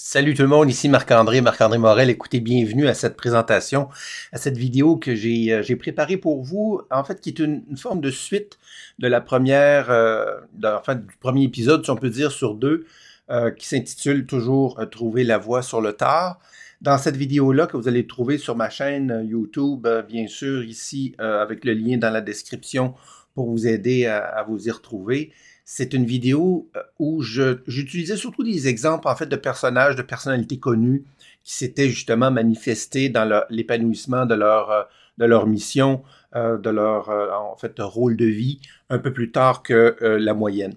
Salut tout le monde, ici Marc-André, Marc-André Morel. Écoutez, bienvenue à cette présentation, à cette vidéo que j'ai euh, préparée pour vous, en fait, qui est une, forme de suite de la première, euh, enfin, du premier épisode, si on peut dire, sur deux, euh, qui s'intitule toujours Trouver la voie sur le tard. Dans cette vidéo-là, que vous allez trouver sur ma chaîne YouTube, bien sûr, ici, avec le lien dans la description pour vous aider à vous y retrouver, c'est une vidéo euh, où j'utilisais surtout des exemples en fait de personnages, de personnalités connues qui s'étaient justement manifestés dans l'épanouissement de leur euh, mission, euh, de leur en fait rôle de vie un peu plus tard que la moyenne.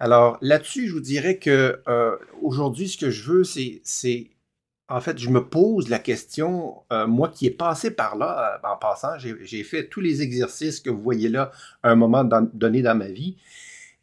Alors là-dessus, je vous dirais que aujourd'hui, ce que je veux, c'est en fait, je me pose la question, moi qui ai passé par là, en passant, j'ai fait tous les exercices que vous voyez là à un moment donné dans ma vie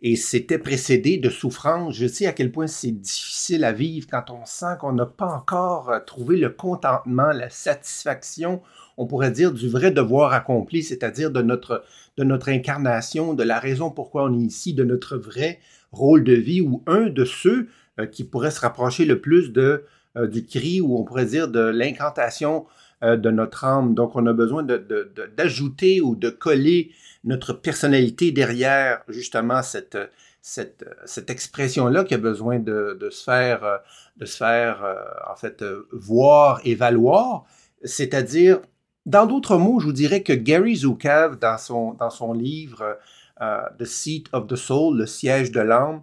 et c'était précédé de souffrance. Je sais à quel point c'est difficile à vivre quand on sent qu'on n'a pas encore euh, trouvé le contentement, la satisfaction, on pourrait dire, du vrai devoir accompli, c'est-à-dire de notre, de notre incarnation, de la raison pourquoi on est ici, de notre vrai rôle de vie, ou un de ceux euh, qui pourrait se rapprocher le plus de, euh, du cri, ou on pourrait dire de l'incantation de notre âme. Donc on a besoin d'ajouter de, ou de coller notre personnalité derrière justement cette, cette, cette expression-là qui a besoin de, se faire, de se faire euh, en fait voir et valoir. C'est-à-dire, dans d'autres mots, je vous dirais que Gary Zukav, dans son, dans son livre euh, The Seat of the Soul, le siège de l'âme,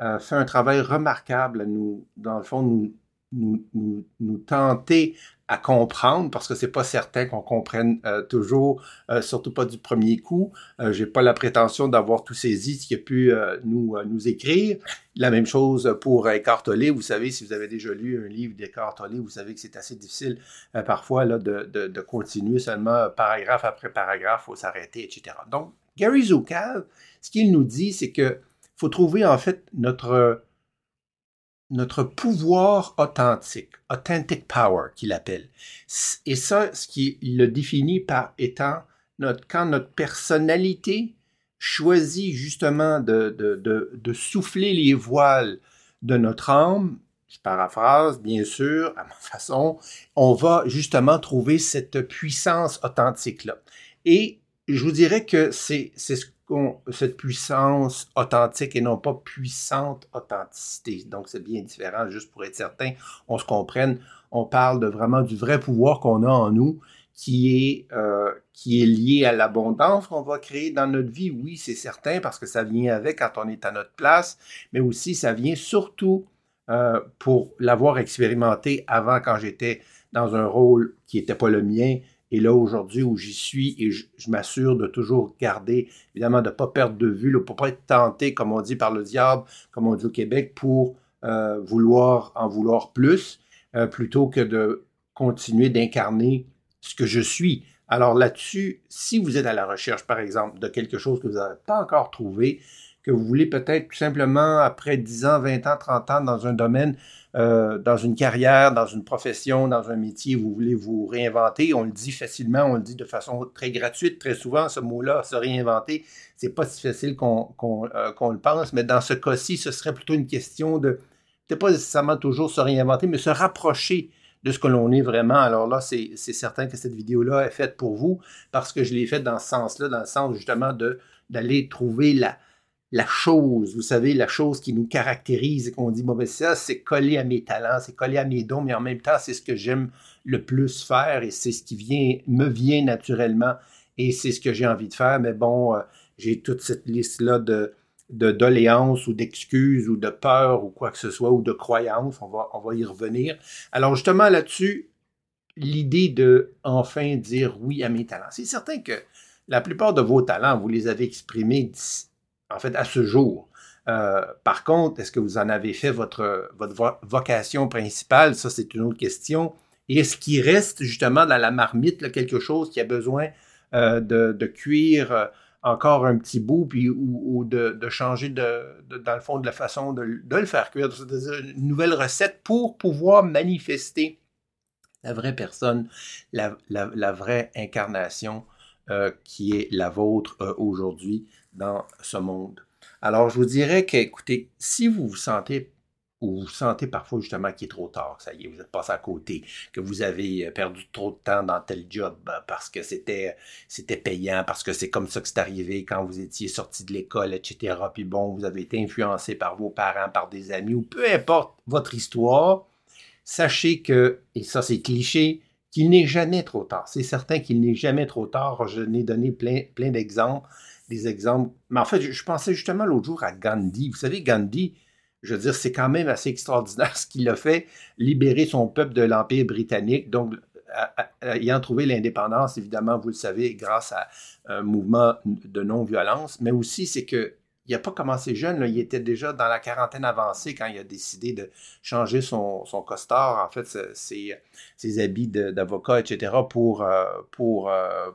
euh, fait un travail remarquable à nous, dans le fond, nous, nous, nous, nous tenter à comprendre parce que c'est pas certain qu'on comprenne euh, toujours, euh, surtout pas du premier coup. Euh, J'ai pas la prétention d'avoir tout saisi ce qu'il a pu euh, nous, nous écrire. La même chose pour Eckhart. Vous savez, si vous avez déjà lu un livre d'Eckhart Tolle, vous savez que c'est assez difficile parfois là, de, de, de, continuer seulement paragraphe après paragraphe, faut s'arrêter, etc. Donc, Gary Zukav, ce qu'il nous dit, c'est que faut trouver en fait notre notre pouvoir authentique, authentic power qu'il appelle. Et ça, ce qui le définit par étant notre, quand notre personnalité choisit justement de, de, de, de souffler les voiles de notre âme, je paraphrase bien sûr à ma façon, on va justement trouver cette puissance authentique-là. Et je vous dirais que c'est ce cette puissance authentique et non pas puissante authenticité. Donc, c'est bien différent, juste pour être certain, on se comprenne. On parle vraiment du vrai pouvoir qu'on a en nous qui est, euh, qui est lié à l'abondance qu'on va créer dans notre vie. Oui, c'est certain, parce que ça vient avec quand on est à notre place, mais aussi ça vient surtout euh, pour l'avoir expérimenté avant quand j'étais dans un rôle qui n'était pas le mien, et là, aujourd'hui, où j'y suis, et je, m'assure de toujours garder, évidemment, de ne pas perdre de vue, pour ne pas être tenté, comme on dit par le diable, comme on dit au Québec, pour euh, vouloir en vouloir plus, euh, plutôt que de continuer d'incarner ce que je suis. Alors là-dessus, si vous êtes à la recherche, par exemple, de quelque chose que vous n'avez pas encore trouvé, que vous voulez peut-être tout simplement, après 10 ans, 20 ans, 30 ans dans un domaine, euh, dans une carrière, dans une profession, dans un métier, vous voulez vous réinventer, on le dit facilement, on le dit de façon très gratuite, très souvent, ce mot-là, se réinventer, c'est pas si facile qu'on euh, le pense, mais dans ce cas-ci, ce serait plutôt une question de, peut-être pas nécessairement toujours se réinventer, mais se rapprocher de ce que l'on est vraiment. Alors là, c'est certain que cette vidéo-là est faite pour vous parce que je l'ai faite dans ce sens-là, dans le sens justement d'aller trouver la, la chose, vous savez, la chose qui nous caractérise et qu'on dit, bon, ben ça, c'est collé à mes talents, c'est collé à mes dons, mais en même temps, c'est ce que j'aime le plus faire et c'est ce qui vient, me vient naturellement et c'est ce que j'ai envie de faire. Mais bon, euh, j'ai toute cette liste-là de, de doléances ou d'excuses ou de peurs ou quoi que ce soit ou de croyances. On va, on va y revenir. Alors, justement, là-dessus, l'idée de enfin dire oui à mes talents. C'est certain que la plupart de vos talents, vous les avez exprimés en fait, à ce jour. Euh, par contre, est-ce que vous en avez fait votre, votre vocation principale? Ça, c'est une autre question. Et est-ce qu'il reste justement dans la marmite quelque chose qui a besoin euh, de, de, cuire euh, encore un petit bout, puis, ou, de, de, changer de, dans le fond de la façon de, le faire cuire, c'est-à-dire une nouvelle recette pour pouvoir manifester la vraie personne, la, la vraie incarnation qui est la vôtre aujourd'hui? Dans ce monde. Alors, je vous dirais que, écoutez, si vous vous sentez ou vous sentez parfois justement qu'il est trop tard, ça y est, vous êtes passé à côté, que vous avez euh, perdu trop de temps dans tel job ben, parce que c'était c'était payant, parce que c'est comme ça que c'est arrivé quand vous étiez sorti de l'école, etc. Puis bon, vous avez été influencé par vos parents, par des amis, ou peu importe votre histoire, sachez que, et ça c'est cliché, qu'il n'est jamais trop tard. C'est certain qu'il n'est jamais trop tard. Je n'ai donné plein d'exemples, des exemples. Mais en fait, je, pensais justement l'autre jour à Gandhi. Vous savez, Gandhi, je veux dire, c'est quand même assez extraordinaire ce qu'il a fait, libérer son peuple de l'Empire britannique. Donc, ayant trouvé l'indépendance, évidemment, vous le savez, grâce à un mouvement de non-violence, mais aussi c'est que il n'a pas commencé jeune, il était déjà dans la quarantaine avancée quand il a décidé de changer son, son costard, en fait, ses, ses habits d'avocat, etc., pour, euh, pour, euh,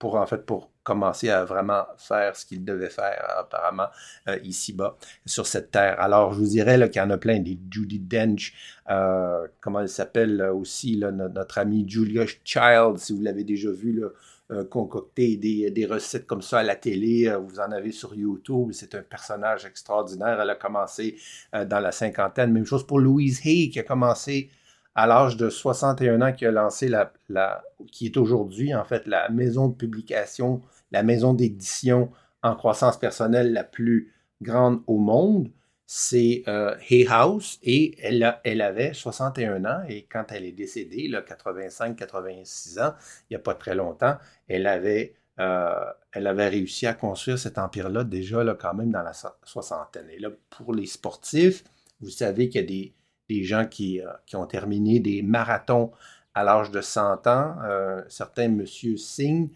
pour, en fait, pour commencer à vraiment faire ce qu'il devait faire apparemment euh, ici-bas sur cette terre. Alors je vous dirais qu'il y en a plein, des Judy Dench, euh, comment elle s'appelle aussi, notre, amie Julia Child, si vous l'avez déjà vu, là, euh, concocter des, des, recettes comme ça à la télé. vous en avez sur YouTube. C'est un personnage extraordinaire. Elle a commencé dans la cinquantaine. Même chose pour Louise Hay qui a commencé à l'âge de 61 ans qui a lancé la, la qui est aujourd'hui en fait la maison de publication la maison d'édition en croissance personnelle la plus grande au monde, c'est euh, Hay House et elle, avait 61 ans et quand elle est décédée, 85-86 ans, il n'y a pas très longtemps, elle avait, euh, elle avait réussi à construire cet empire-là déjà quand même dans la soixantaine. Et là, pour les sportifs, vous savez qu'il y a des, des gens qui, euh, qui, ont terminé des marathons à l'âge de 100 ans. Certains, Monsieur Singh,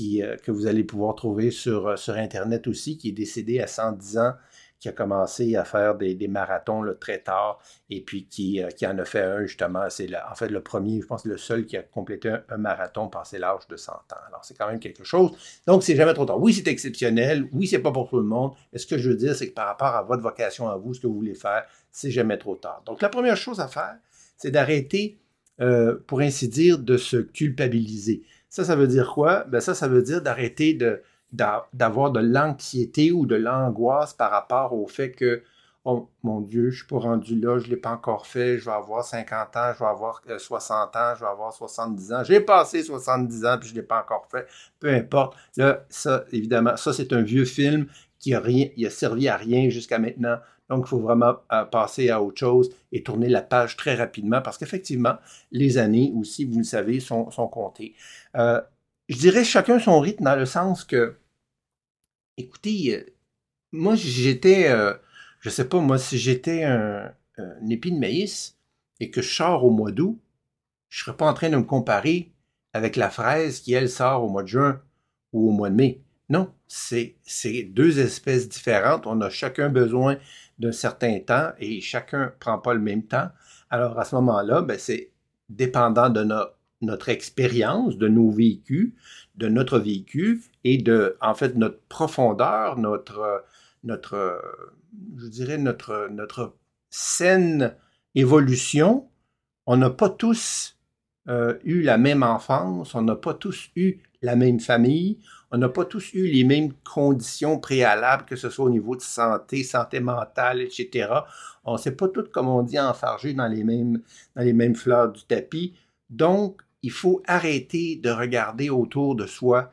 euh, que vous allez pouvoir trouver sur, euh, sur Internet aussi, qui est décédé à 110 ans, qui a commencé à faire des, marathons très tard et puis qui, qui, en a fait un justement. C'est en fait le premier, je pense, le seul qui a complété un, marathon passé l'âge de 100 ans. Alors c'est quand même quelque chose. Donc c'est jamais trop tard. Oui, c'est exceptionnel. Oui, c'est pas pour tout le monde. Mais ce que je veux dire, c'est que par rapport à votre vocation à vous, ce que vous voulez faire, c'est jamais trop tard. Donc la première chose à faire, c'est d'arrêter euh, pour ainsi dire, de se culpabiliser. Ça, ça veut dire quoi? Ben ça, ça veut dire d'arrêter d'avoir de l'anxiété ou de l'angoisse par rapport au fait que, oh mon Dieu, je ne suis pas rendu là, je ne l'ai pas encore fait, je vais avoir 50 ans, je vais avoir 60 euh, ans, je vais avoir 70 ans. J'ai passé 70 ans puis je ne l'ai pas encore fait. Peu importe. Là, ça, évidemment, ça, c'est un vieux film qui a, rien, il a servi à rien jusqu'à maintenant. Donc, il faut vraiment euh, passer à autre chose et tourner la page très rapidement parce qu'effectivement, les années aussi, vous le savez, sont, comptées. Euh, je dirais chacun son rythme dans le sens que, écoutez, euh, moi, j'étais, je sais pas, moi, si j'étais un, un, épi de maïs et que je sors au mois d'août, je serais pas en train de me comparer avec la fraise qui, elle, sort au mois de juin ou au mois de mai. Non, c'est deux espèces différentes. On a chacun besoin d'un certain temps et chacun ne prend pas le même temps. Alors à ce moment-là, ben, c'est dépendant de notre expérience, de nos vécus, de notre vécu et de, en fait, notre profondeur, notre, je dirais, notre, notre saine évolution. On n'a pas tous euh, eu la même enfance, on n'a pas tous eu la même famille, on n'a pas tous eu les mêmes conditions préalables, que ce soit au niveau de santé, santé mentale, etc. On ne sait pas tout, comme on dit, enfargé dans les mêmes, dans les mêmes fleurs du tapis. Donc, il faut arrêter de regarder autour de soi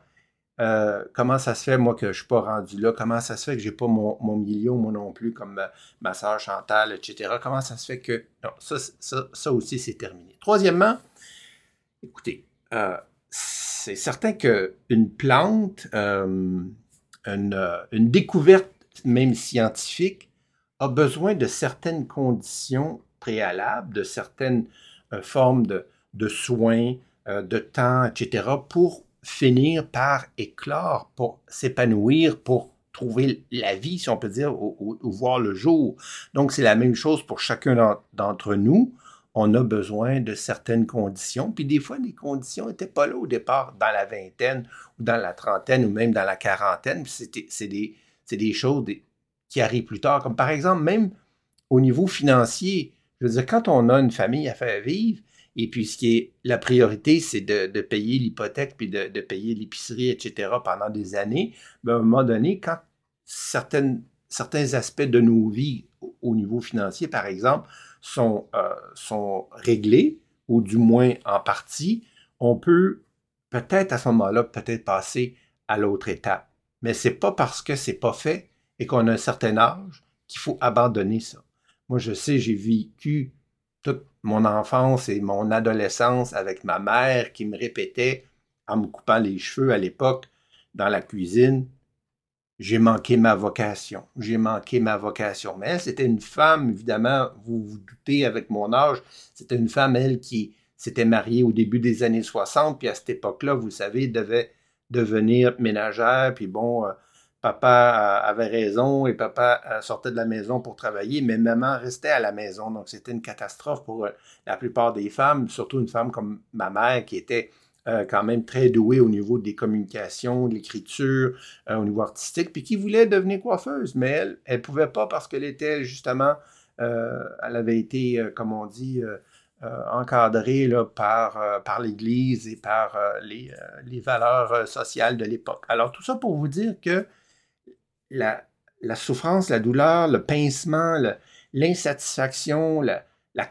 euh, comment ça se fait, moi, que je ne suis pas rendu là? Comment ça se fait que je n'ai pas mon, million, moi non plus, comme ma, soeur Chantal, etc. Comment ça se fait que... Non, ça, ça, aussi, c'est terminé. Troisièmement, écoutez, euh, c'est certain qu'une plante, euh, euh, une, découverte même scientifique, a besoin de certaines conditions préalables, de certaines euh, formes de, soins, de temps, etc., pour finir par éclore, pour s'épanouir, pour trouver la vie, si on peut dire, ou voir le jour. Donc, c'est la même chose pour chacun d'entre nous on a besoin de certaines conditions. Puis des fois, les conditions n'étaient pas là au départ, dans la vingtaine, ou dans la trentaine, ou même dans la quarantaine. C'est des, choses qui arrivent plus tard. Comme par exemple, même au niveau financier, je veux dire, quand on a une famille à faire vivre, et puis la priorité, c'est de, payer l'hypothèque, puis de, payer l'épicerie, etc., pendant des années, ben, à un moment donné, quand certains aspects de nos vies au niveau financier, par exemple, sont, euh, sont réglés, ou du moins en partie, on peut peut-être à ce moment-là, peut-être passer à l'autre étape. Mais c'est pas parce que c'est pas fait et qu'on a un certain âge qu'il faut abandonner ça. Moi, je sais, j'ai vécu toute mon enfance et mon adolescence avec ma mère qui me répétait, en me coupant les cheveux à l'époque, dans la cuisine, j'ai manqué ma vocation, j'ai manqué ma vocation. Mais c'était une femme, évidemment, vous vous doutez avec mon âge, c'était une femme, elle, qui s'était mariée au début des années 60, puis à cette époque-là, vous savez, devait devenir ménagère, puis bon, euh, papa avait raison et papa euh, sortait de la maison pour travailler, mais maman restait à la maison. Donc, c'était une catastrophe pour euh, la plupart des femmes, surtout une femme comme ma mère qui était euh, quand même très douée au niveau des communications, de l'écriture, au niveau artistique, puis qui voulait devenir coiffeuse, mais elle, ne pouvait pas parce qu'elle était justement, elle avait été, comme on dit, encadrée là, par, par l'Église et par les, les, valeurs sociales de l'époque. Alors, tout ça pour vous dire que la, souffrance, la douleur, le pincement, l'insatisfaction, la,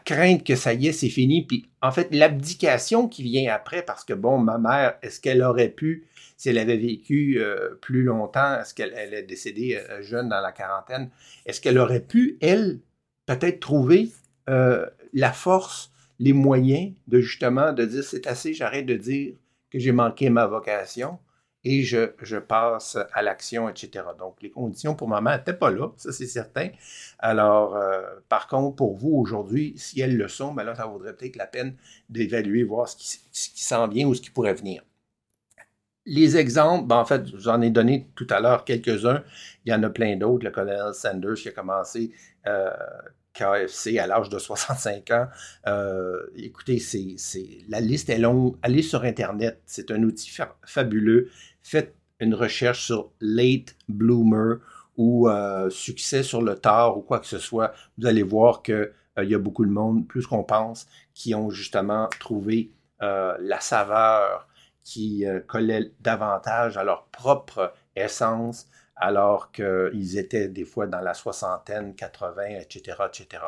crainte que ça y est, c'est fini. Puis en fait, l'abdication qui vient après, parce que bon, ma mère, est-ce qu'elle aurait pu, si elle avait vécu euh, plus longtemps, est-ce qu'elle est décédée euh, jeune dans la quarantaine, est-ce qu'elle aurait pu, elle, peut-être trouver euh, la force, les moyens de justement de dire c'est assez, j'arrête de dire que j'ai manqué ma vocation et je, passe à l'action, etc. Donc, les conditions pour maman n'étaient pas là, ça c'est certain. Alors, euh, par contre, pour vous aujourd'hui, si elles le sont, ben là, ça vaudrait peut-être la peine d'évaluer, voir ce qui, ce qui s'en vient ou ce qui pourrait venir. Les exemples, ben en fait, j'en ai donné tout à l'heure quelques-uns. Il y en a plein d'autres. Le colonel Sanders qui a commencé euh, KFC à l'âge de 65 ans. Euh, écoutez, c'est, la liste est longue. Allez sur Internet, c'est un outil fabuleux faites une recherche sur late bloomer ou euh, succès sur le tard ou quoi que ce soit, vous allez voir qu'il euh, y a beaucoup de monde, plus qu'on pense, qui ont justement trouvé la saveur qui collait davantage à leur propre essence, alors qu'ils étaient des fois dans la soixantaine, 80, etc., etc.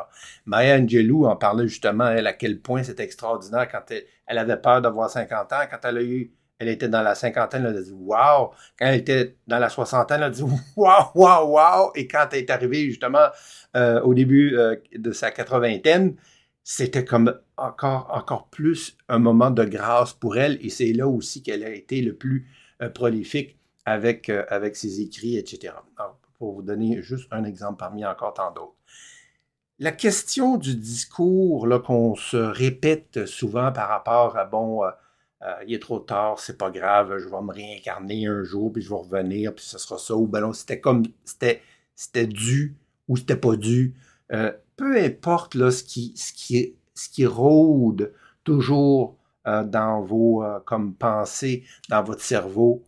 Maya Angelou en parlait justement, elle, à quel point c'était extraordinaire quand elle, avait peur d'avoir 50 ans, quand elle a eu elle était dans la cinquantaine, elle a dit Wow! Quand elle était dans la soixantaine, elle a dit Wow, wow, wow! Et quand elle est arrivée justement euh, au début euh, de sa quatre-vingtaine, c'était comme encore, encore plus un moment de grâce pour elle. Et c'est là aussi qu'elle a été le plus euh, prolifique avec, avec ses écrits, etc. pour vous donner juste un exemple parmi encore tant d'autres. La question du discours qu'on se répète souvent par rapport à bon euh, il est trop tard, c'est pas grave, je vais me réincarner un jour, puis je vais revenir, puis ce sera ça. Ou ben non, c'était comme, c'était, dû ou c'était pas dû. Euh, peu importe là, ce, qui, ce, ce qui rôde toujours euh, dans vos comme pensées, dans votre cerveau,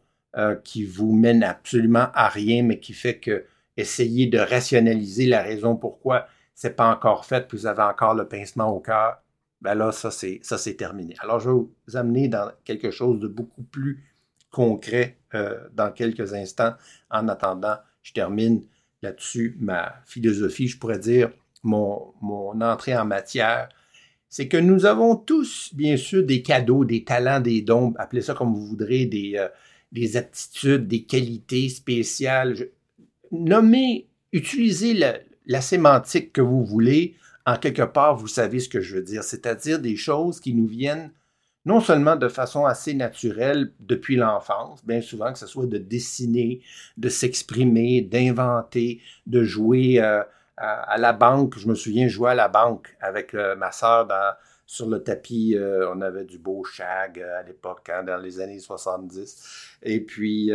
qui vous mène absolument à rien, mais qui fait que essayez de rationaliser la raison pourquoi c'est pas encore fait, puis vous avez encore le pincement au cœur ben là, ça c'est, ça c'est terminé. Alors, je vais vous amener dans quelque chose de beaucoup plus concret euh, dans quelques instants. En attendant, je termine là-dessus ma philosophie, je pourrais dire mon, mon entrée en matière. C'est que nous avons tous, bien sûr, des cadeaux, des talents, des dons, appelez ça comme vous voudrez, des, euh, des aptitudes, des qualités spéciales. Nommez, utilisez la, sémantique que vous voulez en quelque part, vous savez ce que je veux dire, c'est-à-dire des choses qui nous viennent non seulement de façon assez naturelle depuis l'enfance, bien souvent que ce soit de dessiner, de s'exprimer, d'inventer, de jouer euh, à, la banque. Je me souviens jouer à la banque avec euh, ma sœur sur le tapis. Euh, on avait du beau shag à l'époque, hein, dans les années 70. Et puis,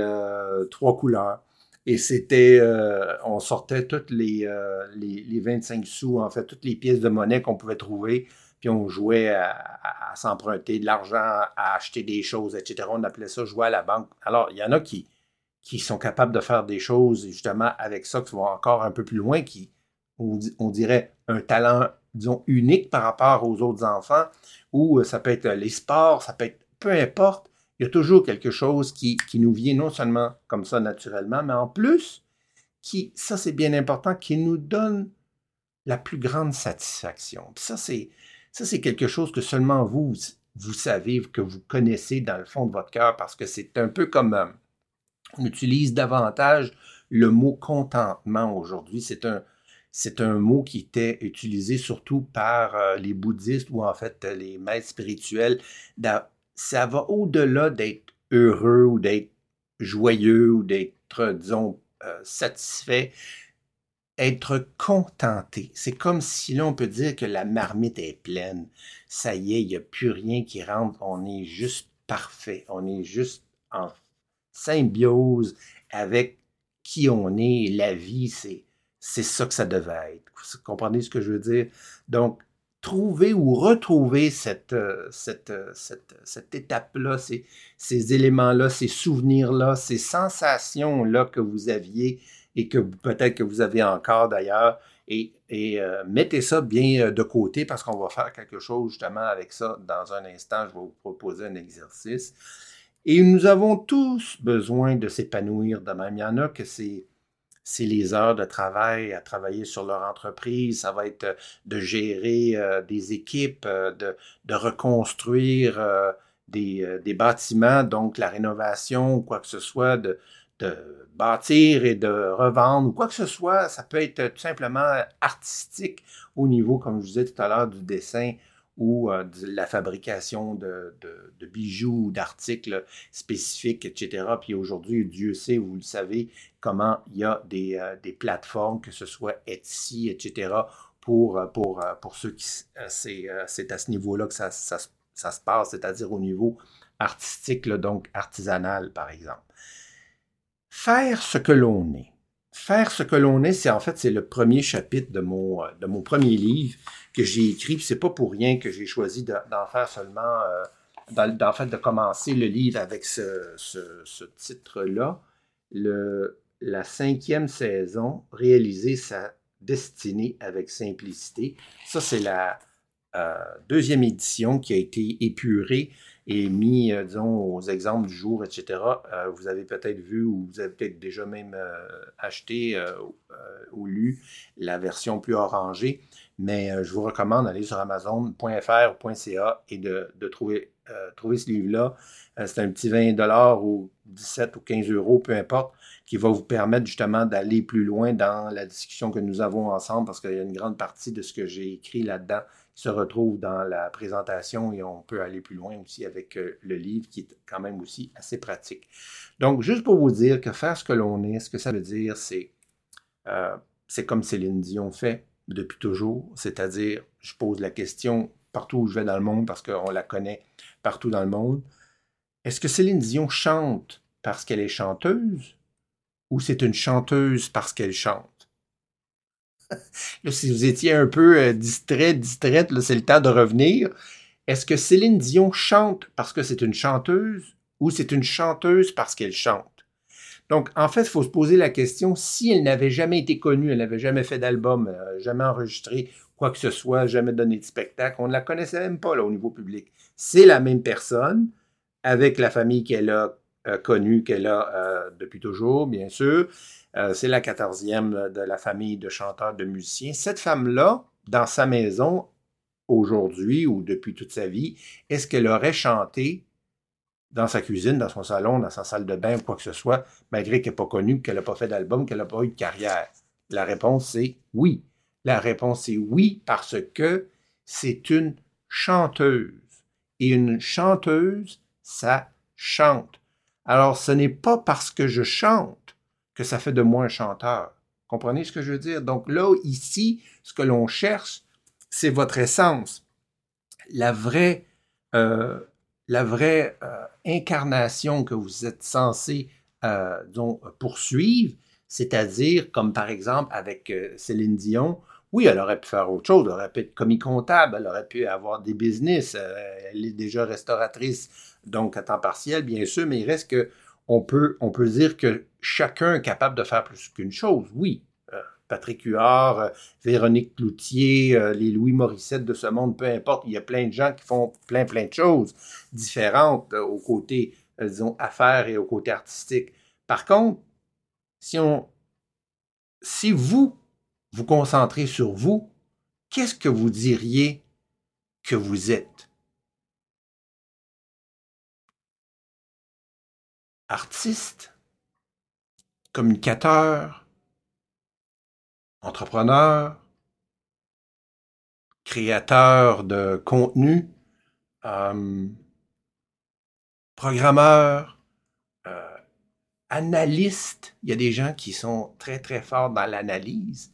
trois couleurs. Et c'était, euh, on sortait toutes les, euh, les, les, 25 sous, en fait, toutes les pièces de monnaie qu'on pouvait trouver, puis on jouait à, s'emprunter de l'argent, à acheter des choses, etc. On appelait ça jouer à la banque. Alors, il y en a qui, sont capables de faire des choses, justement, avec ça, qui vont encore un peu plus loin, qui, on dirait, un talent, disons, unique par rapport aux autres enfants, ou euh, ça peut être les sports, ça peut être peu importe il y a toujours quelque chose qui, nous vient non seulement comme ça naturellement, mais en plus, qui, ça c'est bien important, qui nous donne la plus grande satisfaction. ça, c'est, ça, c'est quelque chose que seulement vous, vous savez, que vous connaissez dans le fond de votre cœur, parce que c'est un peu comme euh, on utilise davantage le mot contentement aujourd'hui. C'est un, c'est un mot qui était utilisé surtout par euh, les bouddhistes ou en fait les maîtres spirituels. Ça va au-delà d'être heureux ou d'être joyeux ou d'être, disons, euh, satisfait être contenté. C'est comme si là, on peut dire que la marmite est pleine. Ça y est, il n'y a plus rien qui rentre. On est juste parfait. On est juste en symbiose avec qui on est. La vie, c'est, c'est ça que ça devait être. Vous comprenez ce que je veux dire? Donc, trouver ou retrouver cette, euh, euh, cette étape-là, ces, éléments-là, ces souvenirs-là, ces sensations-là que vous aviez et que peut-être que vous avez encore d'ailleurs. Et, euh, mettez ça bien euh, de côté parce qu'on va faire quelque chose justement avec ça dans un instant. Je vais vous proposer un exercice. Et nous avons tous besoin de s'épanouir de même. Il y en a que c'est c'est les heures de travail à travailler sur leur entreprise, ça va être de gérer euh, des équipes, de, de, reconstruire des, des, bâtiments, donc la rénovation ou quoi que ce soit, de, de bâtir et de revendre ou quoi que ce soit. Ça peut être tout simplement artistique au niveau, comme je vous disais tout à l'heure, du dessin ou euh, de la fabrication de, bijoux ou d'articles spécifiques, etc. Puis aujourd'hui, Dieu sait, vous le savez, comment il y a des, euh, plateformes, que ce soit Etsy, etc., pour, euh, pour, pour ceux qui... c'est, à ce niveau-là que ça, ça, se passe, c'est-à-dire au niveau artistique, donc artisanal, par exemple. Faire ce que l'on est. Faire ce que l'on est, c'est en fait c'est le premier chapitre de mon, de mon premier livre que j'ai écrit. Puis c'est pas pour rien que j'ai choisi d'en faire seulement, euh, d'en fait de commencer le livre avec ce, ce, titre-là. La cinquième saison, réaliser sa destinée avec simplicité. Ça, c'est la euh, deuxième édition qui a été épurée et mis, euh, disons, aux exemples du jour, etc., euh, vous avez peut-être vu ou vous avez peut-être déjà même euh, acheté ou lu la version plus orangée, mais je vous recommande d'aller sur amazon.fr ou et de, de trouver, trouver ce livre-là. c'est un petit 20 dollars ou 17 ou 15 euros, peu importe, qui va vous permettre justement d'aller plus loin dans la discussion que nous avons ensemble, parce qu'il y a une grande partie de ce que j'ai écrit là-dedans se retrouve dans la présentation et on peut aller plus loin aussi avec euh, le livre qui est quand même aussi assez pratique. Donc, juste pour vous dire que faire ce que l'on est, ce que ça veut dire, c'est euh, c'est comme Céline Dion fait depuis toujours, c'est-à-dire, je pose la question partout où je vais dans le monde parce qu'on la connaît partout dans le monde. Est-ce que Céline Dion chante parce qu'elle est chanteuse ou c'est une chanteuse parce qu'elle chante? Si vous étiez un peu euh, distrait, distraite, c'est le temps de revenir. Est-ce que Céline Dion chante parce que c'est une chanteuse ou c'est une chanteuse parce qu'elle chante? Donc, en fait, il faut se poser la question, si elle n'avait jamais été connue, elle n'avait jamais fait d'album, euh, jamais enregistré quoi que ce soit, jamais donné de spectacle, on ne la connaissait même pas là, au niveau public. C'est la même personne, avec la famille qu'elle a euh, connue, qu'elle a depuis toujours, bien sûr, euh, c'est la quatorzième de la famille de chanteurs, de musiciens. Cette femme-là, dans sa maison, aujourd'hui ou depuis toute sa vie, est-ce qu'elle aurait chanté dans sa cuisine, dans son salon, dans sa salle de bain, quoi que ce soit, malgré qu'elle n'est pas connue, qu'elle n'a pas fait d'album, qu'elle n'a pas eu de carrière? La réponse, c'est oui. La réponse est oui parce que c'est une chanteuse. Et une chanteuse, ça chante. Alors, ce n'est pas parce que je chante que ça fait de moi un chanteur. Comprenez ce que je veux dire? Donc là, ici, ce que l'on cherche, c'est votre essence. La vraie, euh, la vraie euh, incarnation que vous êtes censé euh, poursuivre, c'est-à-dire, comme par exemple avec Céline Dion, oui, elle aurait pu faire autre chose, elle aurait pu être commis comptable, elle aurait pu avoir des business, elle est déjà restauratrice, donc à temps partiel, bien sûr, mais il reste que on peut, dire que chacun est capable de faire plus qu'une chose, oui. Euh, Patrick Huard, euh, Véronique Cloutier, euh, les Louis Morissette de ce monde, peu importe, il y a plein de gens qui font plein, plein de choses différentes au côté, disons, affaires et au côté artistique. Par contre, si on, si vous vous concentrez sur vous, qu'est-ce que vous diriez que vous êtes? Artiste, communicateur, entrepreneur, créateur de contenu, euh, programmeur, euh, analyste. Il y a des gens qui sont très, très forts dans l'analyse.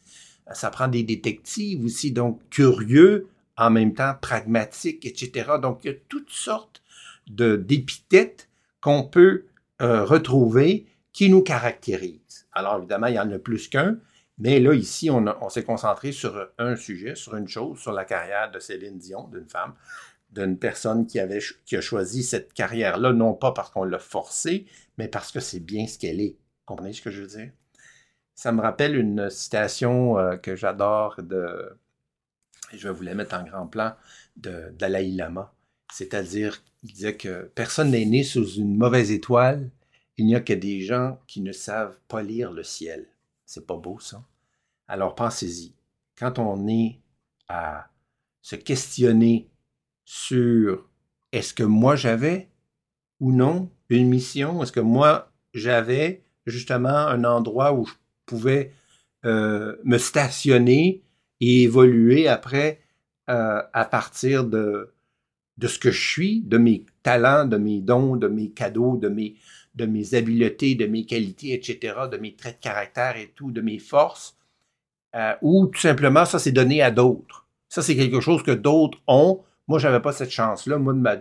Ça prend des détectives aussi, donc curieux, en même temps pragmatiques, etc. Donc, il y a toutes sortes d'épithètes qu'on peut euh, retrouver qui nous caractérisent. Alors, évidemment, il y en a plus qu'un, mais là, ici, on, s'est concentré sur un sujet, sur une chose, sur la carrière de Céline Dion, d'une femme, d'une personne qui, avait, qui a choisi cette carrière-là, non pas parce qu'on l'a forcée, mais parce que c'est bien ce qu'elle est. Comprenez ce que je veux dire? Ça me rappelle une citation euh, que j'adore de, je vais mettre en grand plan, de Dalai Lama. C'est-à-dire, il disait que personne n'est né sous une mauvaise étoile, il n'y a que des gens qui ne savent pas lire le ciel. C'est pas beau, ça? Alors pensez-y. Quand on est à se questionner sur est-ce que moi j'avais ou non une mission, est-ce que moi j'avais justement un endroit où je pouvais euh, me stationner et évoluer après euh, à partir de, de ce que je suis, de mes talents, de mes dons, de mes cadeaux, de mes, de mes habiletés, de mes qualités, etc., de mes traits de caractère et tout, de mes forces, euh, ou tout simplement ça c'est donné à d'autres. Ça c'est quelque chose que d'autres ont. Moi j'avais pas cette chance-là. Moi de ma,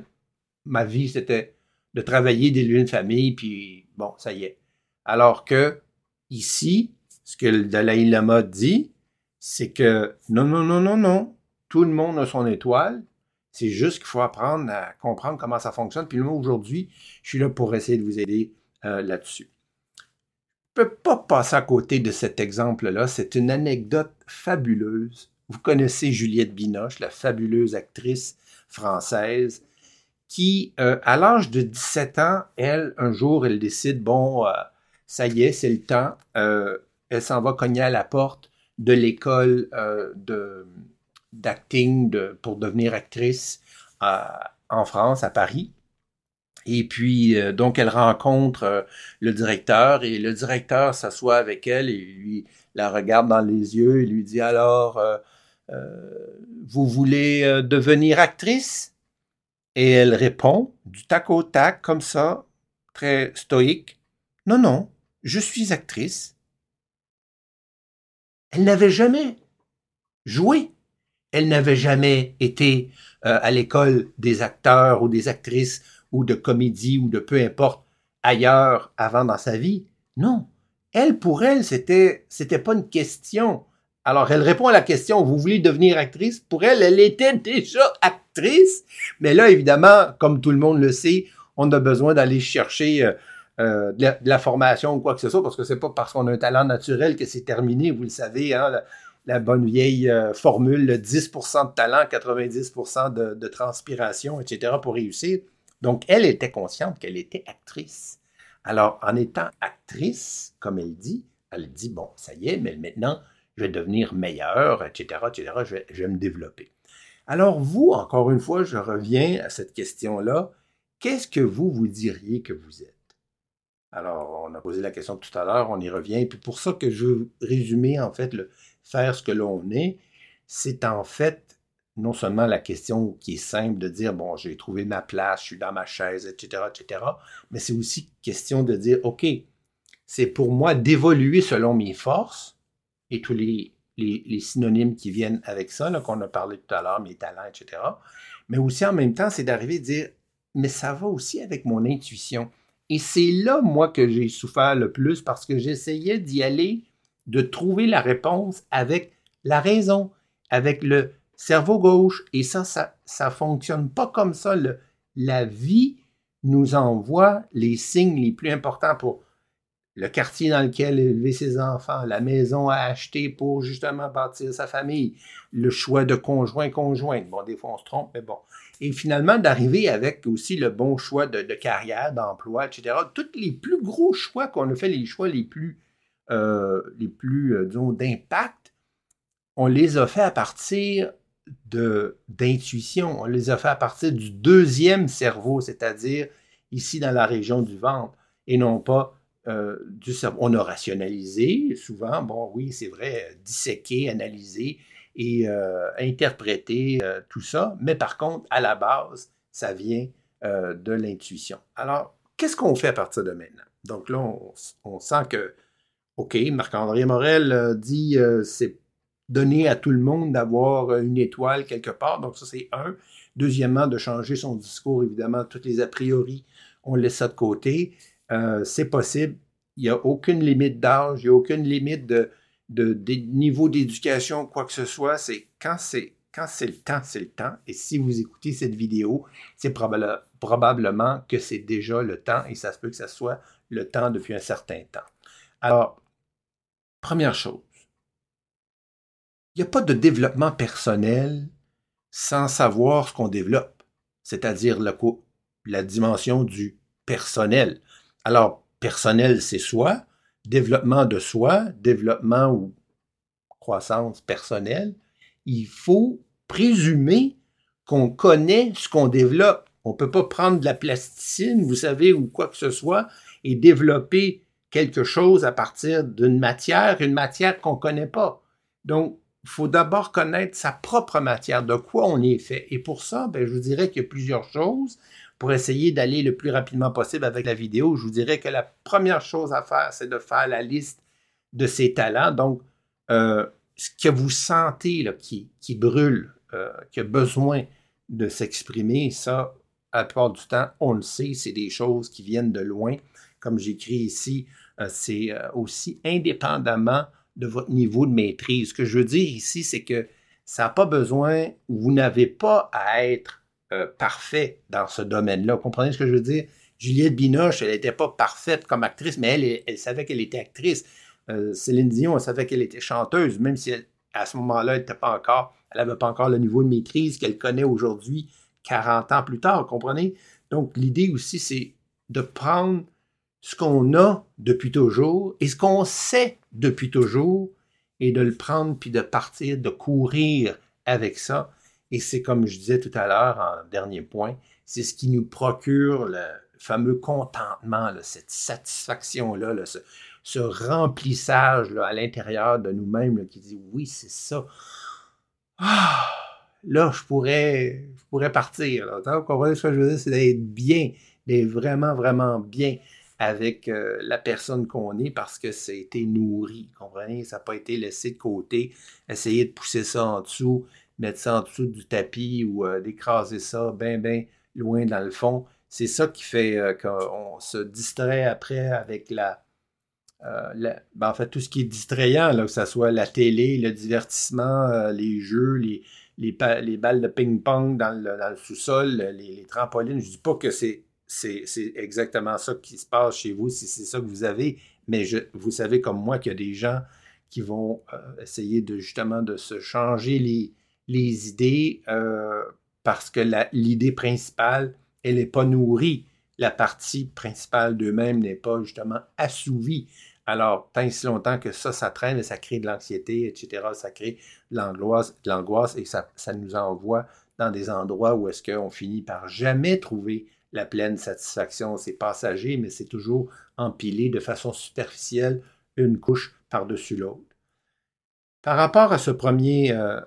ma vie c'était de travailler, d'élever une famille, puis bon ça y est. Alors que ici, ce que le Dalai Lama dit, c'est que non non non non non, tout le monde a son étoile, c'est juste qu'il faut apprendre à comprendre comment ça fonctionne. Puis moi, aujourd'hui, je suis là pour essayer de vous aider euh, là-dessus. Je ne peux pas passer à côté de cet exemple-là. C'est une anecdote fabuleuse. Vous connaissez Juliette Binoche, la fabuleuse actrice française, qui, euh, à l'âge de 17 ans, elle, un jour, elle décide, bon, euh, ça y est, c'est le temps. elle s'en va cogner à la porte de l'école de d'acting pour devenir actrice en France, à Paris. Et puis, euh, donc, elle rencontre euh, le directeur et le directeur s'assoit avec elle et lui la regarde dans les yeux et lui dit alors, euh, vous voulez devenir actrice? Et elle répond du tac au tac, comme ça, très stoïque, non, non, je suis actrice. Elle n'avait jamais joué elle n'avait jamais été euh, à l'école des acteurs ou des actrices ou de comédie ou de peu importe ailleurs avant dans sa vie. Non. Elle, pour elle, c'était, c'était pas une question. Alors, elle répond à la question, vous voulez devenir actrice? Pour elle, elle était déjà actrice. Mais là, évidemment, comme tout le monde le sait, on a besoin d'aller chercher euh, euh, de, la, formation ou quoi que ce soit, parce que c'est pas parce qu'on a un talent naturel que c'est terminé, vous le savez. Hein, la bonne vieille euh, formule, 10% de talent, 90% de, de, transpiration, etc. pour réussir. Donc, elle était consciente qu'elle était actrice. Alors, en étant actrice, comme elle dit, elle dit, bon, ça y est, mais maintenant, je vais devenir meilleure, etc., etc., je vais, me développer. Alors, vous, encore une fois, je reviens à cette question-là. Qu'est-ce que vous vous diriez que vous êtes? Alors, on a posé la question tout à l'heure, on y revient. Et puis pour ça que je veux résumer, en fait, le, faire ce que l'on est, c'est en fait non seulement la question qui est simple de dire, bon, j'ai trouvé ma place, je suis dans ma chaise, etc., etc., mais c'est aussi question de dire, OK, c'est pour moi d'évoluer selon mes forces et tous les, les, synonymes qui viennent avec ça, qu'on a parlé tout à l'heure, mes talents, etc., mais aussi en même temps, c'est d'arriver à dire, mais ça va aussi avec mon intuition. Et c'est là, moi, que j'ai souffert le plus parce que j'essayais d'y aller de trouver la réponse avec la raison, avec le cerveau gauche. Et ça, ça ne fonctionne pas comme ça. la vie nous envoie les signes les plus importants pour le quartier dans lequel élever ses enfants, la maison à acheter pour justement bâtir sa famille, le choix de conjoint-conjointe. Bon, des fois on se trompe, mais bon. Et finalement, d'arriver avec aussi le bon choix de, carrière, d'emploi, etc. Tous les plus gros choix qu'on a fait, les choix les plus euh, les plus, euh, disons, d'impact, on les a fait à partir d'intuition. On les a fait à partir du deuxième cerveau, c'est-à-dire ici dans la région du ventre, et non pas euh, du cerveau. On a rationalisé souvent, bon oui, c'est vrai, disséqué, analysé et euh, interprété tout ça, mais par contre, à la base, ça vient de l'intuition. Alors, qu'est-ce qu'on fait à partir de maintenant? Donc là, on sent que, OK, Marc-André Morel dit c'est donner à tout le monde d'avoir euh, une étoile quelque part. Donc ça, c'est un. Deuxièmement, de changer son discours, évidemment, toutes les a priori, on laisse ça de côté. Euh, c'est possible. Il n'y a aucune limite d'âge, il n'y a aucune limite de, de, niveau d'éducation, quoi que ce soit. C'est quand c'est quand c'est le temps, c'est le temps. Et si vous écoutez cette vidéo, c'est probablement que c'est déjà le temps et ça se peut que ce soit le temps depuis un certain temps. Alors, première chose, il n'y a pas de développement personnel sans savoir ce qu'on développe, c'est-à-dire la, dimension du personnel. Alors, personnel, c'est soi, développement de soi, développement ou croissance personnelle. Il faut présumer qu'on connaît ce qu'on développe. On ne peut pas prendre de la plasticine, vous savez, ou quoi que ce soit, et développer quelque chose à partir d'une matière, une matière qu'on ne connaît pas. Donc, il faut d'abord connaître sa propre matière, de quoi on est fait. Et pour ça, ben, je vous dirais qu'il y a plusieurs choses. Pour essayer d'aller le plus rapidement possible avec la vidéo, je vous dirais que la première chose à faire, c'est de faire la liste de ses talents. Donc, euh, ce que vous sentez qui, qui brûle, euh, qui a besoin de s'exprimer, ça, à la plupart du temps, on le sait, c'est des choses qui viennent de loin. Comme j'écris ici, euh, c'est aussi indépendamment de votre niveau de maîtrise. Ce que je veux dire ici, c'est que ça n'a pas besoin, vous n'avez pas à être euh, parfait dans ce domaine-là. Vous comprenez ce que je veux dire? Juliette Binoche, elle n'était pas parfaite comme actrice, mais elle, elle, savait qu'elle était actrice. Euh, Céline Dion, elle savait qu'elle était chanteuse, même si à ce moment-là, elle n'était pas encore, elle n'avait pas encore le niveau de maîtrise qu'elle connaît aujourd'hui, 40 ans plus tard, vous comprenez? Donc, l'idée aussi, c'est de prendre ce qu'on a depuis toujours et ce qu'on sait depuis toujours et de le prendre puis de partir, de courir avec ça. Et c'est comme je disais tout à l'heure en dernier point, c'est ce qui nous procure le fameux contentement, cette satisfaction-là, ce, remplissage à l'intérieur de nous-mêmes qui dit oui, c'est ça. Ah, là, je pourrais, je pourrais partir. Vous comprenez ce que je veux dire? C'est d'être bien, d'être vraiment, vraiment bien avec euh, la personne qu'on est parce que ça a été nourri, comprenez? Ça n'a pas été laissé de côté, essayer de pousser ça en dessous, mettre ça en dessous du tapis ou euh, d'écraser ça bien, bien loin dans le fond. C'est ça qui fait euh, qu'on se distrait après avec la, ben, en fait, tout ce qui est distrayant, là, que ce soit la télé, le divertissement, les jeux, les, les, les balles de ping-pong dans le, le sous-sol, les, les, trampolines. Je ne dis pas que c'est c'est exactement ça qui se passe chez vous, si c'est ça que vous avez. Mais je, vous savez comme moi qu'il y a des gens qui vont euh, essayer de justement de se changer les, idées euh, parce que l'idée principale, elle n'est pas nourrie. La partie principale d'eux-mêmes n'est pas justement assouvie. Alors, tant si longtemps que ça, ça traîne et ça crée de l'anxiété, etc., ça crée de l'angoisse et ça, ça nous envoie dans des endroits où est-ce qu'on finit par jamais trouver la pleine satisfaction. C'est passager, mais c'est toujours empilé de façon superficielle, une couche par-dessus l'autre. Par rapport à ce premier euh,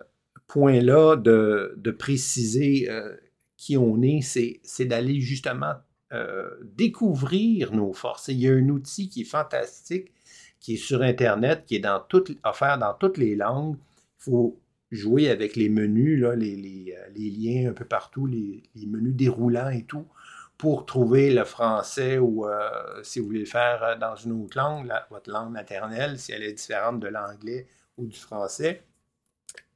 point-là de, préciser euh, qui on est, c'est d'aller justement euh, découvrir nos forces. il y a un outil qui est fantastique, qui est sur Internet, qui est dans offert dans toutes les langues. Il faut jouer avec les menus, les, liens un peu partout, les, menus déroulants et tout pour trouver le français ou euh, si vous voulez le faire euh, dans une autre langue, votre langue maternelle, si elle est différente de l'anglais ou du français,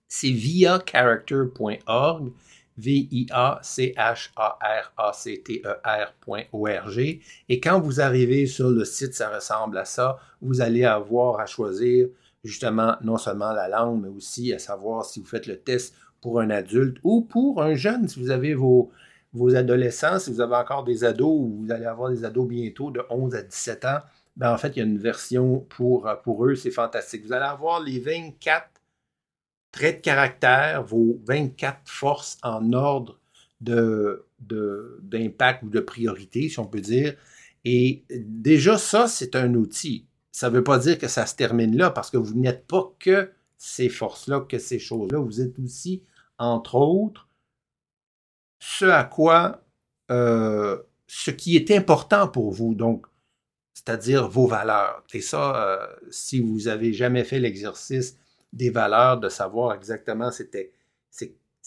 c'est viacharacter.org, V-I-A-C-H-A-R-A-C-T-E-R.org. Et quand vous arrivez sur le site, ça ressemble à ça. Vous allez avoir à choisir justement non seulement la langue, mais aussi à savoir si vous faites le test pour un adulte ou pour un jeune, si vous avez vos, vos adolescents, si vous avez encore des ados ou vous allez avoir des ados bientôt de 11 à 17 ans, ben en fait, il y a une version pour, euh, eux, c'est fantastique. Vous allez avoir les 24 traits de caractère, vos 24 forces en ordre de, d'impact ou de priorité, si on peut dire. Et déjà, ça, c'est un outil. Ça ne veut pas dire que ça se termine là, parce que vous n'êtes pas que ces forces-là, que ces choses-là. Vous êtes aussi, entre autres, ce à quoi, euh, ce qui est important pour vous, donc, c'est-à-dire vos valeurs. Et ça, euh, si vous avez jamais fait l'exercice des valeurs, de savoir exactement c'était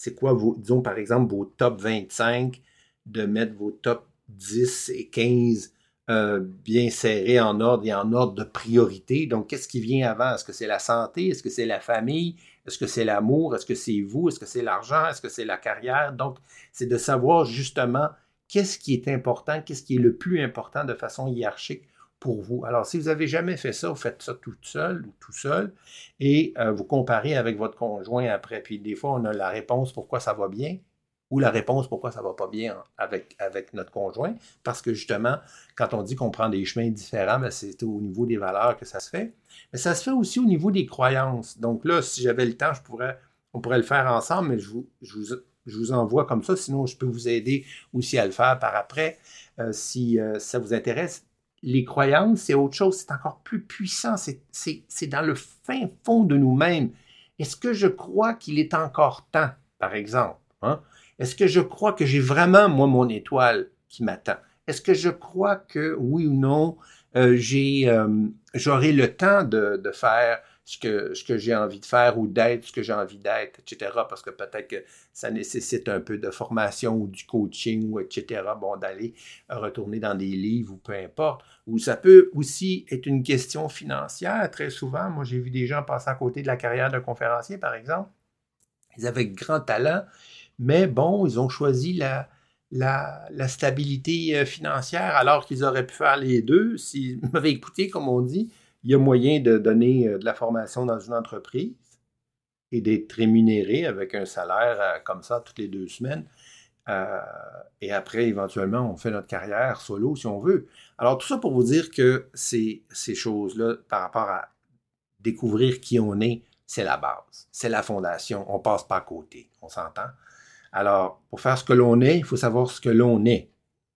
c'est quoi vos, disons par exemple, vos top 25, de mettre vos top 10 et 15 euh, bien serrés en ordre et en ordre de priorité. Donc, qu'est-ce qui vient avant? Est-ce que c'est la santé? Est-ce que c'est la famille? Est-ce que c'est l'amour? Est-ce que c'est vous? Est-ce que c'est l'argent? Est-ce que c'est la carrière? Donc, c'est de savoir justement qu'est-ce qui est important, qu'est-ce qui est le plus important de façon hiérarchique pour vous. Alors, si vous n'avez jamais fait ça, vous faites ça tout seul ou tout seul et euh, vous comparez avec votre conjoint après. Puis des fois, on a la réponse pourquoi ça va bien? Ou la réponse pourquoi ça ne va pas bien avec, avec notre conjoint? Parce que justement, quand on dit qu'on prend des chemins différents, ben, c'est au niveau des valeurs que ça se fait. Mais ça se fait aussi au niveau des croyances. Donc là, si j'avais le temps, je pourrais, on pourrait le faire ensemble, mais je vous, je vous, envoie comme ça. Sinon, je peux vous aider aussi à le faire par après euh, si euh, ça vous intéresse les croyances, c'est autre chose, c'est encore plus puissant, c'est dans le fin fond de nous-mêmes. Est-ce que je crois qu'il est encore temps, par exemple? Hein? Est-ce que je crois que j'ai vraiment, moi, mon étoile qui m'attend? Est-ce que je crois que, oui ou non, euh, euh, j'aurai le temps de, faire ce que, j'ai envie de faire ou d'être ce que j'ai envie d'être, etc. Parce que peut-être que ça nécessite un peu de formation ou du coaching ou etc. Bon, d'aller retourner dans des livres ou peu importe. Ou ça peut aussi être une question financière. Très souvent, moi, j'ai vu des gens passer à côté de la carrière de conférencier, par exemple. Ils avaient grand talent, mais bon, ils ont choisi la, la, stabilité euh, financière alors qu'ils auraient pu faire les deux. S'ils m'avaient écouté, comme on dit, il y a moyen de donner euh, de la formation dans une entreprise et d'être rémunéré avec un salaire euh, comme ça toutes les deux semaines. Et après, éventuellement, on fait notre carrière solo si on veut. Alors, tout ça pour vous dire que ces, ces choses-là, par rapport à découvrir qui on est, c'est la base, c'est la fondation. On passe pas à côté, on s'entend? Alors, pour faire ce que l'on est, il faut savoir ce que l'on est.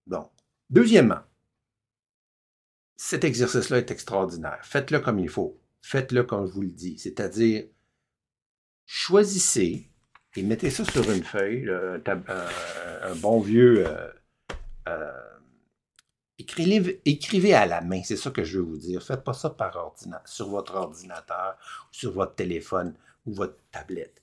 Bon. Deuxièmement, cet exercice-là est extraordinaire. Faites-le comme il faut. Faites-le comme je vous le dis. C'est-à-dire, choisissez et mettez ça sur une feuille, un, bon vieux... Euh, euh, écrivez, à la main, c'est ça que je veux vous dire. Faites pas ça par ordinateur, sur votre ordinateur, sur votre téléphone ou votre tablette.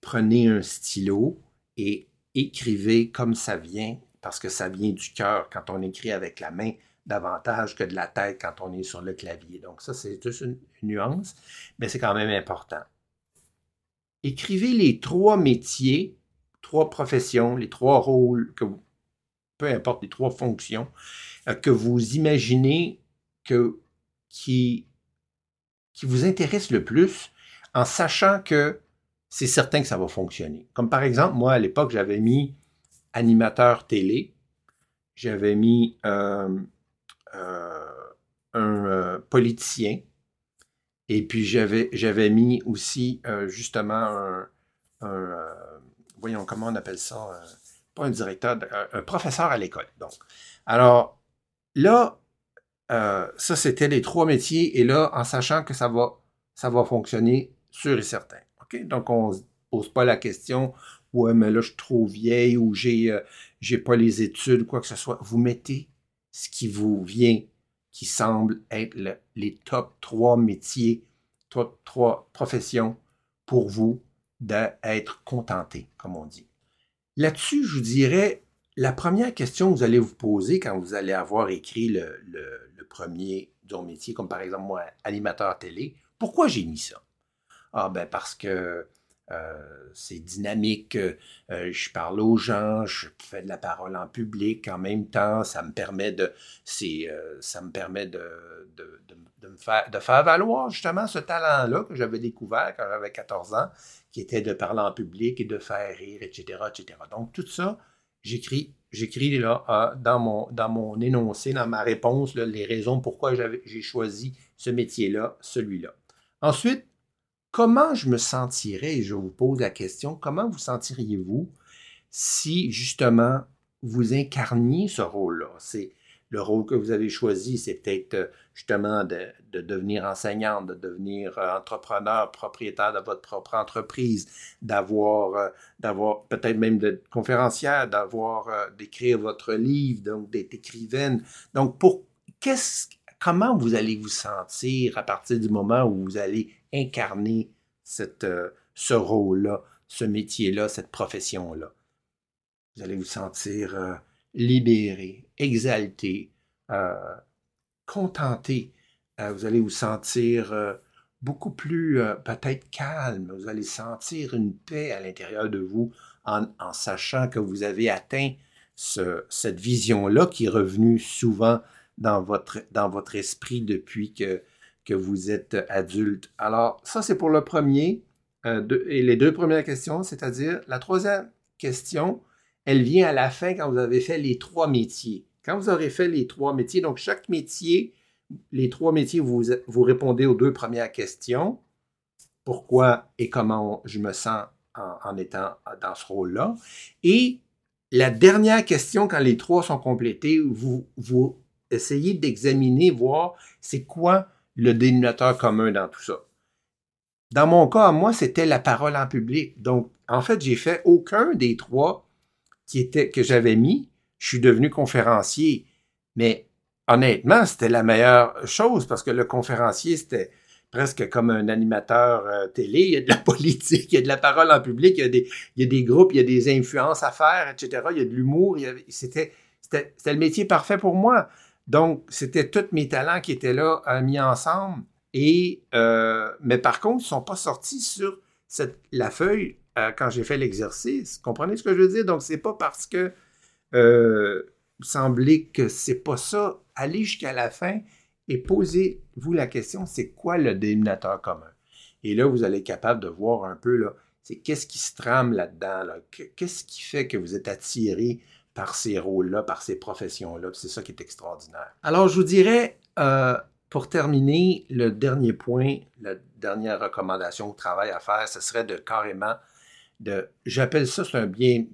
Prenez un stylo et écrivez comme ça vient, parce que ça vient du cœur quand on écrit avec la main davantage que de la tête quand on est sur le clavier. Donc ça, c'est juste une, nuance, mais c'est quand même important. Écrivez les trois métiers, trois professions, les trois rôles, que peu importe les trois fonctions, euh, que vous imaginez qui vous intéressent le plus, en sachant que c'est certain que ça va fonctionner. Comme par exemple, moi, à l'époque, j'avais mis animateur télé, j'avais mis euh, euh, un euh, politicien. Et puis j'avais, mis aussi justement un, voyons comment on appelle ça, pas un directeur, un, professeur à l'école. Donc, alors là, ça c'était les trois métiers et là, en sachant que ça va fonctionner sûr et certain. Donc on se pose pas la question, ouais mais là je suis trop vieille ou j'ai, j'ai pas les études, quoi que ce soit. Vous mettez ce qui vous vient, qui semble être les top trois métiers, top trois professions pour vous d'être contenté, comme on dit. Là-dessus, je vous dirais, la première question que vous allez vous poser quand vous allez avoir écrit le, le, premier don métier, comme par exemple moi, animateur télé, pourquoi j'ai mis ça? Ah ben parce que euh, c'est dynamique, euh, je parle aux gens, je fais de la parole en public en même temps, ça me permet de, euh, ça me permet de, faire, de faire valoir justement ce talent-là que j'avais découvert quand j'avais 14 ans, qui était de parler en public et de faire rire, etc., etc. Donc tout ça, j'écris, j'écris là dans mon, dans mon énoncé, dans ma réponse, les raisons pourquoi j'ai choisi ce métier-là, celui-là. Ensuite, comment je me sentirais, je vous pose la question, comment vous sentiriez-vous si justement vous incarniez ce rôle-là? C'est le rôle que vous avez choisi, c'est peut-être euh, justement de, devenir enseignante, de devenir euh, entrepreneur, propriétaire de votre propre entreprise, d'avoir, euh, peut-être même d'être conférencière, d'avoir, d'écrire votre livre, donc d'être écrivaine. Donc, pour qu'est-ce, comment vous allez vous sentir à partir du moment où vous allez incarner cette, ce rôle-là, ce métier-là, cette profession-là? Vous allez vous sentir libéré, exalté, euh, contenté. Euh, vous allez vous sentir euh, beaucoup plus peut-être calme. Vous allez sentir une paix à l'intérieur de vous en, sachant que vous avez atteint cette vision-là qui est revenue souvent dans votre esprit depuis que, que vous êtes adulte. Alors, ça, c'est pour le premier. et les deux premières questions, c'est-à-dire la troisième question, elle vient à la fin quand vous avez fait les trois métiers. Quand vous aurez fait les trois métiers, donc chaque métier, les trois métiers, vous, vous répondez aux deux premières questions. Pourquoi et comment je me sens en, étant dans ce rôle-là? Et la dernière question, quand les trois sont complétés, vous, vous essayez d'examiner, voir c'est quoi le dénominateur commun dans tout ça. Dans mon cas, moi, c'était la parole en public. Donc, en fait, j'ai fait aucun des trois qui était, que j'avais mis, je suis devenu conférencier. Mais honnêtement, c'était la meilleure chose parce que le conférencier, c'était presque comme un animateur euh, télé. Il y a de la politique, il y a de la parole en public, il y a des, groupes, il y a des influences à faire, etc. Il y a de l'humour. C'était le métier parfait pour moi. Donc, c'était tous mes talents qui étaient là, euh, mis ensemble. Et, euh, mais par contre, ils ne sont pas sortis sur la feuille euh, quand j'ai fait l'exercice. Comprenez ce que je veux dire? Donc, c'est pas parce que vous semblez que c'est pas ça. Allez jusqu'à la fin et posez-vous la question, c'est quoi le dénominateur commun? Et là, vous allez être capable de voir un peu, c'est qu'est-ce qui se trame là-dedans, qu'est-ce qui fait que vous êtes attiré par ces rôles-là, par ces professions-là. C'est ça qui est extraordinaire. Alors, je vous dirais, euh, pour terminer, le dernier point, la dernière recommandation au travail à faire, ce serait de carrément j'appelle ça, c'est un bien,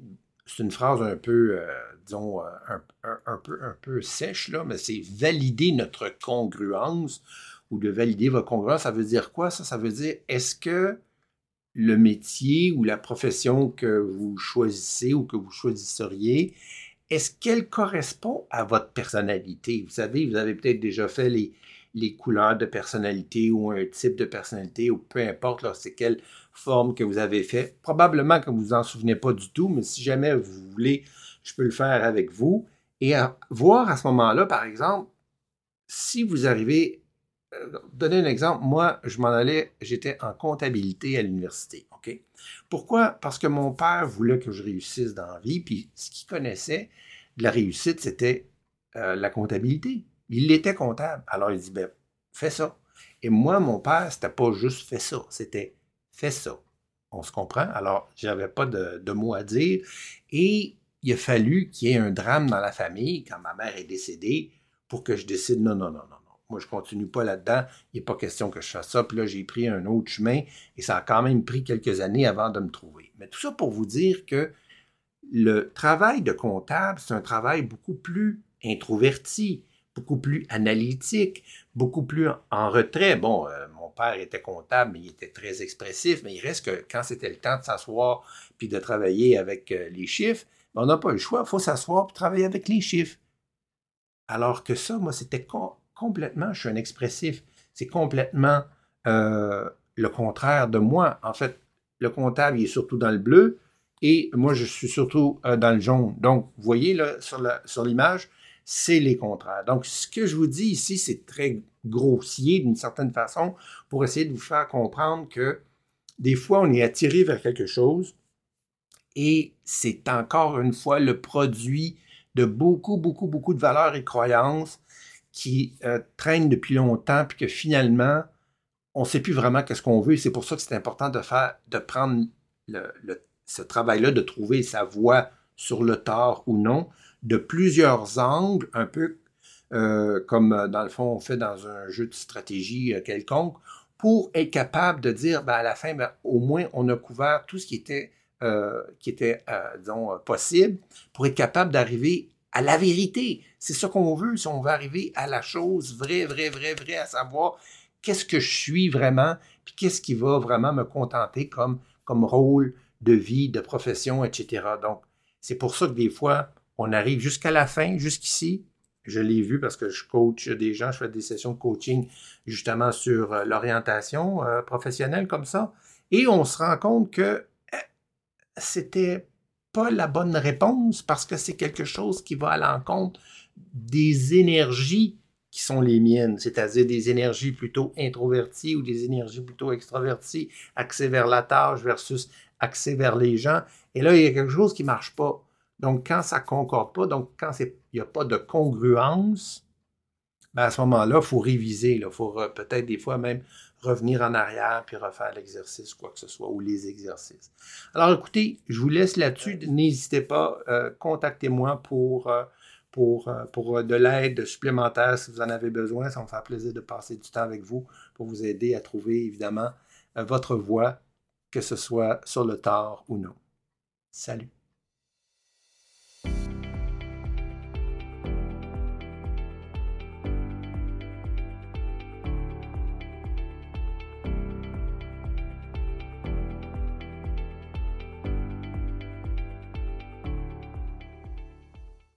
c'est une phrase un peu, euh, disons, euh, un, peu, un peu sèche, là, mais c'est valider notre congruence ou de valider votre congruence. Ça veut dire quoi, ça? Ça veut dire, est-ce que le métier ou la profession que vous choisissez ou que vous choisisseriez, est-ce qu'elle correspond à votre personnalité? Vous savez, vous avez peut-être déjà fait les, couleurs de personnalité ou un type de personnalité ou peu importe, c'est quelle forme que vous avez fait. Probablement que vous vous en souvenez pas du tout, mais si jamais vous voulez, je peux le faire avec vous et voir à ce moment-là, par exemple, si vous arrivez, donner un exemple, moi, je m'en allais, j'étais en comptabilité à l'université? Pourquoi? Parce que mon père voulait que je réussisse dans la vie, puis ce qu'il connaissait de la réussite, c'était euh, la comptabilité. Il était comptable. Alors il dit, ben, fais ça. Et moi, mon père, c'était pas juste fais ça, c'était fais ça. On se comprend? Alors, j'avais pas de, de mots à dire. Et il a fallu qu'il y ait un drame dans la famille quand ma mère est décédée pour que je décide non, non, non, non. Moi, je continue pas là-dedans. Il n'est pas question que je fasse ça. Puis là, j'ai pris un autre chemin et ça a quand même pris quelques années avant de me trouver. Mais tout ça pour vous dire que le travail de comptable, c'est un travail beaucoup plus introverti beaucoup plus analytique, beaucoup plus en retrait. Bon, euh, mon père était comptable, mais il était très expressif, mais il reste que quand c'était le temps de s'asseoir puis de travailler avec euh, les chiffres, on n'a pas le choix, il faut s'asseoir et travailler avec les chiffres. Alors que ça, moi, c'était complètement, je suis un expressif, c'est complètement euh, le contraire de moi. En fait, le comptable, il est surtout dans le bleu et moi, je suis surtout dans le jaune. Donc, vous voyez là, sur l'image, c'est les contraires. Donc, ce que je vous dis ici, c'est très grossier d'une certaine façon pour essayer de vous faire comprendre que des fois, on est attiré vers quelque chose et c'est encore une fois le produit de beaucoup, beaucoup, beaucoup de valeurs et croyances qui euh, traînent depuis longtemps puis que finalement, on ne sait plus vraiment qu'est-ce qu'on veut. C'est pour ça que c'est important de prendre ce travail-là, de trouver sa voie sur le tort ou non, de plusieurs angles, un peu euh, comme euh, dans le fond on fait dans un jeu de stratégie quelconque. pour être capable de dire, ben, à la fin, ben, au moins, on a couvert tout ce qui était, qui était disons, possible, pour être capable d'arriver à la vérité. C'est ce qu'on veut, si on veut arriver à la chose vraie, vraie, vraie, vraie, à savoir qu'est-ce que je suis vraiment, puis qu'est-ce qui va vraiment me contenter comme, rôle de vie, de profession, etc. Donc, c'est pour ça que des fois, on arrive jusqu'à la fin, jusqu'ici. Je l'ai vu parce que je coach des gens, je fais des sessions de coaching justement sur euh, l'orientation euh, professionnelle comme ça. Et on se rend compte que eh, c'était pas la bonne réponse parce que c'est quelque chose qui va à l'encontre des énergies qui sont les miennes, c'est-à-dire des énergies plutôt introverties ou des énergies plutôt extraverties, axées vers la tâche versus axées vers les gens. Et là, il y a quelque chose qui ne marche pas. Donc, quand ça ne concorde pas, donc quand il n'y a pas de congruence, ben à ce moment-là, il faut réviser. Il faut peut-être des fois même revenir en arrière puis refaire l'exercice, quoi que ce soit, ou les exercices. Alors, écoutez, je vous laisse là-dessus. N'hésitez pas, euh, contactez-moi pour... Euh, pour, euh, euh, de l'aide supplémentaire si vous en avez besoin. Ça me faire plaisir de passer du temps avec vous pour vous aider à trouver évidemment euh, votre voie, que ce soit sur le tard ou non. Salut.